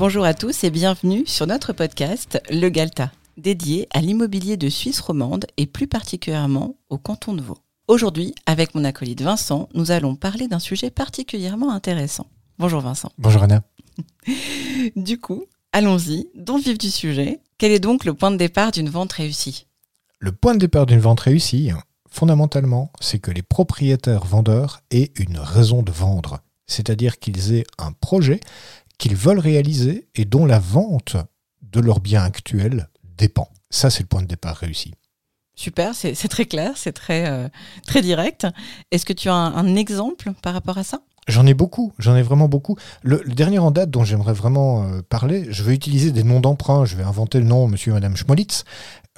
Bonjour à tous et bienvenue sur notre podcast Le Galta, dédié à l'immobilier de Suisse romande et plus particulièrement au canton de Vaud. Aujourd'hui, avec mon acolyte Vincent, nous allons parler d'un sujet particulièrement intéressant. Bonjour Vincent. Bonjour Anna. du coup, allons-y, dans le vif du sujet. Quel est donc le point de départ d'une vente réussie? Le point de départ d'une vente réussie, fondamentalement, c'est que les propriétaires vendeurs aient une raison de vendre, c'est-à-dire qu'ils aient un projet qu'ils veulent réaliser et dont la vente de leur bien actuel dépend. Ça, c'est le point de départ réussi. Super, c'est très clair, c'est très, euh, très direct. Est-ce que tu as un, exemple par rapport à ça? J'en ai beaucoup, j'en ai vraiment beaucoup. Le, dernier en date dont j'aimerais vraiment euh, parler, je vais utiliser des noms d'emprunt, je vais inventer le nom Monsieur et Madame Schmolitz,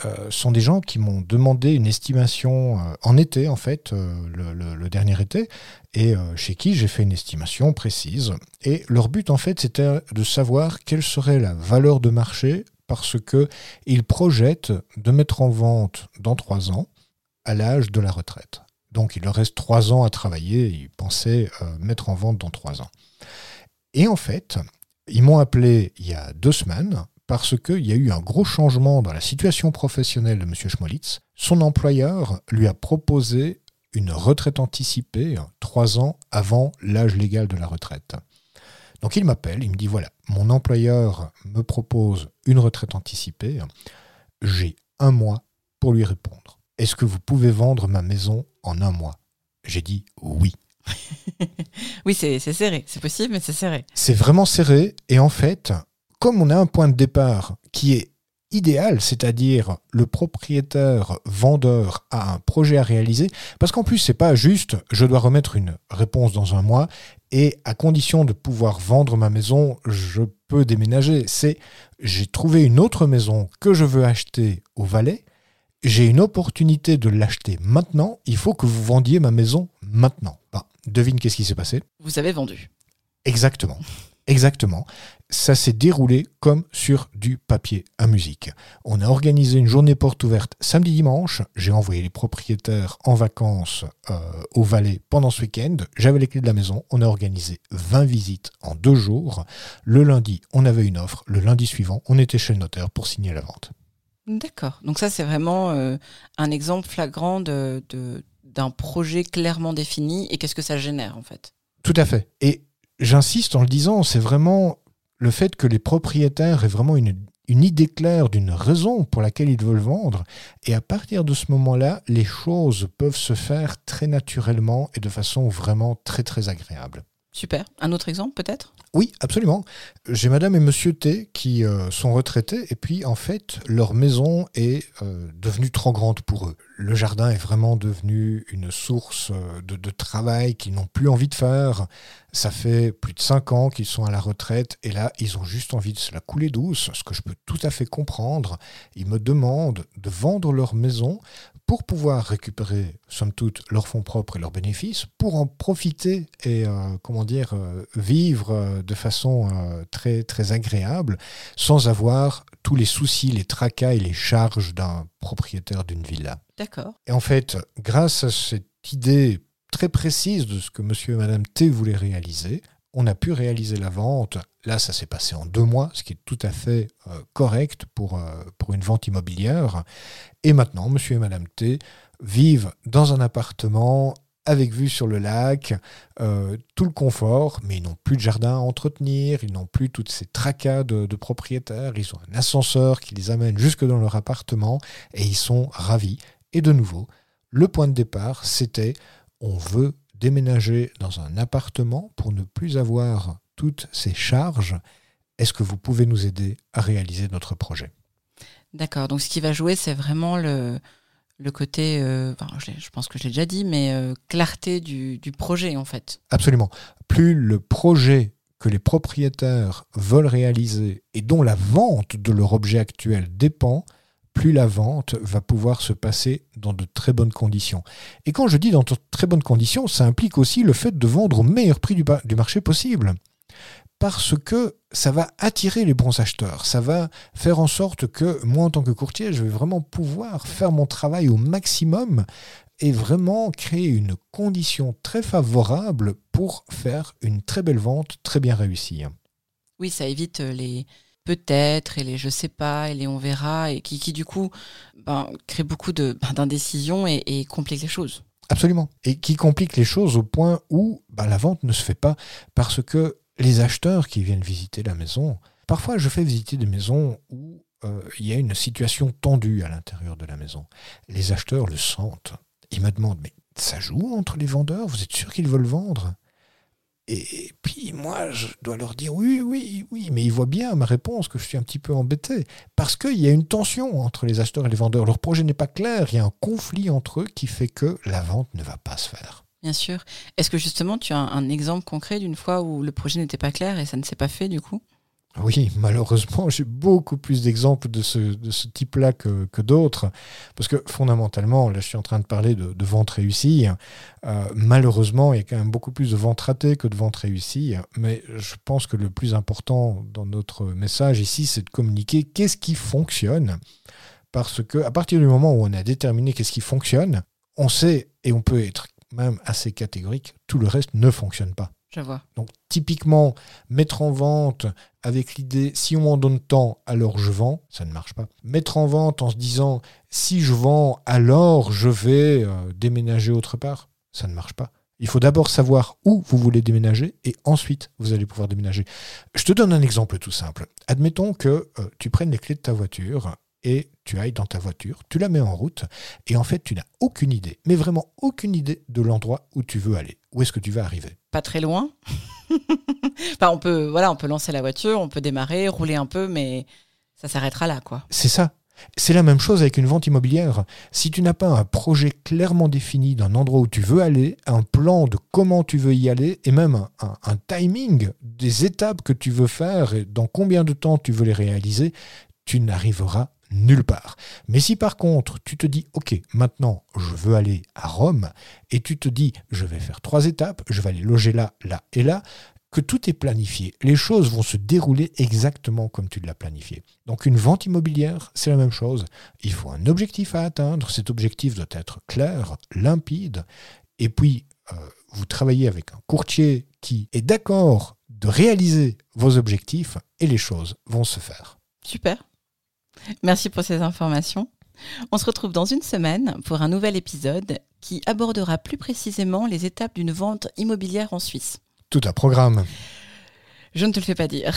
euh, sont des gens qui m'ont demandé une estimation en été, en fait, le, dernier été, et chez qui j'ai fait une estimation précise. Et leur but, en fait, c'était de savoir quelle serait la valeur de marché parce qu'ils projettent de mettre en vente dans trois ans à l'âge de la retraite. Donc il leur reste trois ans à travailler, ils pensaient euh, mettre en vente dans trois ans. Et en fait, ils m'ont appelé il y a deux semaines parce qu'il y a eu un gros changement dans la situation professionnelle de M. Schmolitz. Son employeur lui a proposé une retraite anticipée trois ans avant l'âge légal de la retraite. Donc il m'appelle, il me dit voilà, mon employeur me propose une retraite anticipée, j'ai un mois pour lui répondre. Est-ce que vous pouvez vendre ma maison en un mois J'ai dit oui. oui, c'est serré, c'est possible, mais c'est serré. C'est vraiment serré, et en fait, comme on a un point de départ qui est idéal, c'est-à-dire le propriétaire vendeur a un projet à réaliser, parce qu'en plus c'est pas juste je dois remettre une réponse dans un mois et à condition de pouvoir vendre ma maison, je peux déménager. C'est j'ai trouvé une autre maison que je veux acheter au Valais, j'ai une opportunité de l'acheter maintenant, il faut que vous vendiez ma maison maintenant. Ben, devine qu'est-ce qui s'est passé? Vous avez vendu. Exactement. Exactement. Ça s'est déroulé comme sur du papier à musique. On a organisé une journée porte ouverte samedi-dimanche. J'ai envoyé les propriétaires en vacances euh, au Valais pendant ce week-end. J'avais les clés de la maison. On a organisé 20 visites en deux jours. Le lundi, on avait une offre. Le lundi suivant, on était chez le notaire pour signer la vente. D'accord. Donc ça, c'est vraiment euh, un exemple flagrant de, d'un projet clairement défini. Et qu'est-ce que ça génère en fait? Tout à fait. Et j'insiste en le disant, c'est vraiment le fait que les propriétaires aient vraiment une, idée claire d'une raison pour laquelle ils veulent vendre. Et à partir de ce moment-là, les choses peuvent se faire très naturellement et de façon vraiment très très agréable. Super. Un autre exemple peut-être? Oui, absolument. J'ai madame et monsieur T qui euh, sont retraités et puis en fait leur maison est euh, devenue trop grande pour eux. Le jardin est vraiment devenu une source euh, de, de travail qu'ils n'ont plus envie de faire. Ça fait plus de cinq ans qu'ils sont à la retraite et là ils ont juste envie de se la couler douce, ce que je peux tout à fait comprendre. Ils me demandent de vendre leur maison pour pouvoir récupérer, somme toute, leurs fonds propres et leurs bénéfices, pour en profiter et, euh, comment dire, euh, vivre euh, de façon très, très agréable, sans avoir tous les soucis, les tracas et les charges d'un propriétaire d'une villa. D'accord. Et en fait, grâce à cette idée très précise de ce que monsieur et madame T voulaient réaliser, on a pu réaliser la vente. Là, ça s'est passé en deux mois, ce qui est tout à fait euh, correct pour, euh, pour une vente immobilière. Et maintenant, monsieur et madame T vivent dans un appartement avec vue sur le lac, euh, tout le confort, mais ils n'ont plus de jardin à entretenir, ils n'ont plus toutes ces tracas de, de, propriétaires, ils ont un ascenseur qui les amène jusque dans leur appartement et ils sont ravis. Et de nouveau, le point de départ, c'était on veut déménager dans un appartement pour ne plus avoir toutes ces charges. Est-ce que vous pouvez nous aider à réaliser notre projet? D'accord, donc ce qui va jouer, c'est vraiment le, le côté, euh, je, pense que je l'ai déjà dit, mais euh, clarté du, du projet en fait. Absolument. Plus le projet que les propriétaires veulent réaliser et dont la vente de leur objet actuel dépend, plus la vente va pouvoir se passer dans de très bonnes conditions. Et quand je dis dans de très bonnes conditions, ça implique aussi le fait de vendre au meilleur prix du, marché possible. Parce que ça va attirer les bons acheteurs. Ça va faire en sorte que moi, en tant que courtier, je vais vraiment pouvoir faire mon travail au maximum et vraiment créer une condition très favorable pour faire une très belle vente très bien réussie. Oui, ça évite les peut-être et les je sais pas et les on verra et qui, qui du coup ben, crée beaucoup de, ben, et, et complique les choses. Absolument. Et qui complique les choses au point où ben, la vente ne se fait pas parce que les acheteurs qui viennent visiter la maison, parfois je fais visiter des maisons où euh, il y a une situation tendue à l'intérieur de la maison. Les acheteurs le sentent. Ils me demandent, mais ça joue entre les vendeurs? Vous êtes sûr qu'ils veulent vendre? Et puis moi, je dois leur dire oui, oui, oui, mais ils voient bien ma réponse que je suis un petit peu embêté. Parce qu'il y a une tension entre les acheteurs et les vendeurs. Leur projet n'est pas clair, il y a un conflit entre eux qui fait que la vente ne va pas se faire. Bien sûr. Est-ce que justement tu as un exemple concret d'une fois où le projet n'était pas clair et ça ne s'est pas fait du coup? Oui, malheureusement, j'ai beaucoup plus d'exemples de ce, type-là que, d'autres, parce que fondamentalement, là je suis en train de parler de, vente réussie, euh, malheureusement, il y a quand même beaucoup plus de ventes ratées que de ventes réussies, mais je pense que le plus important dans notre message ici, c'est de communiquer qu'est-ce qui fonctionne, parce que à partir du moment où on a déterminé qu'est-ce qui fonctionne, on sait, et on peut être même assez catégorique, tout le reste ne fonctionne pas. Donc typiquement, mettre en vente avec l'idée si on m'en donne tant, alors je vends, ça ne marche pas. Mettre en vente en se disant si je vends, alors je vais euh, déménager autre part, ça ne marche pas. Il faut d'abord savoir où vous voulez déménager et ensuite vous allez pouvoir déménager. Je te donne un exemple tout simple. Admettons que euh, tu prennes les clés de ta voiture et tu ailles dans ta voiture, tu la mets en route et en fait tu n'as aucune idée, mais vraiment aucune idée de l'endroit où tu veux aller. Où est-ce que tu vas arriver? Pas très loin. enfin, on peut, voilà, on peut lancer la voiture, on peut démarrer, rouler un peu, mais ça s'arrêtera là, quoi. C'est ça. C'est la même chose avec une vente immobilière. Si tu n'as pas un projet clairement défini d'un endroit où tu veux aller, un plan de comment tu veux y aller, et même un, un timing des étapes que tu veux faire et dans combien de temps tu veux les réaliser, tu n'arriveras nulle part. Mais si par contre tu te dis, ok, maintenant je veux aller à Rome, et tu te dis, je vais faire trois étapes, je vais aller loger là, là et là, que tout est planifié. Les choses vont se dérouler exactement comme tu l'as planifié. Donc une vente immobilière, c'est la même chose. Il faut un objectif à atteindre. Cet objectif doit être clair, limpide. Et puis, euh, vous travaillez avec un courtier qui est d'accord de réaliser vos objectifs et les choses vont se faire. Super. Merci pour ces informations. On se retrouve dans une semaine pour un nouvel épisode qui abordera plus précisément les étapes d'une vente immobilière en Suisse. Tout un programme. Je ne te le fais pas dire.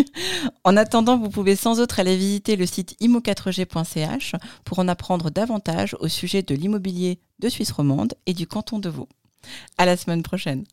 en attendant, vous pouvez sans autre aller visiter le site immo4g.ch pour en apprendre davantage au sujet de l'immobilier de Suisse romande et du canton de Vaud. À la semaine prochaine.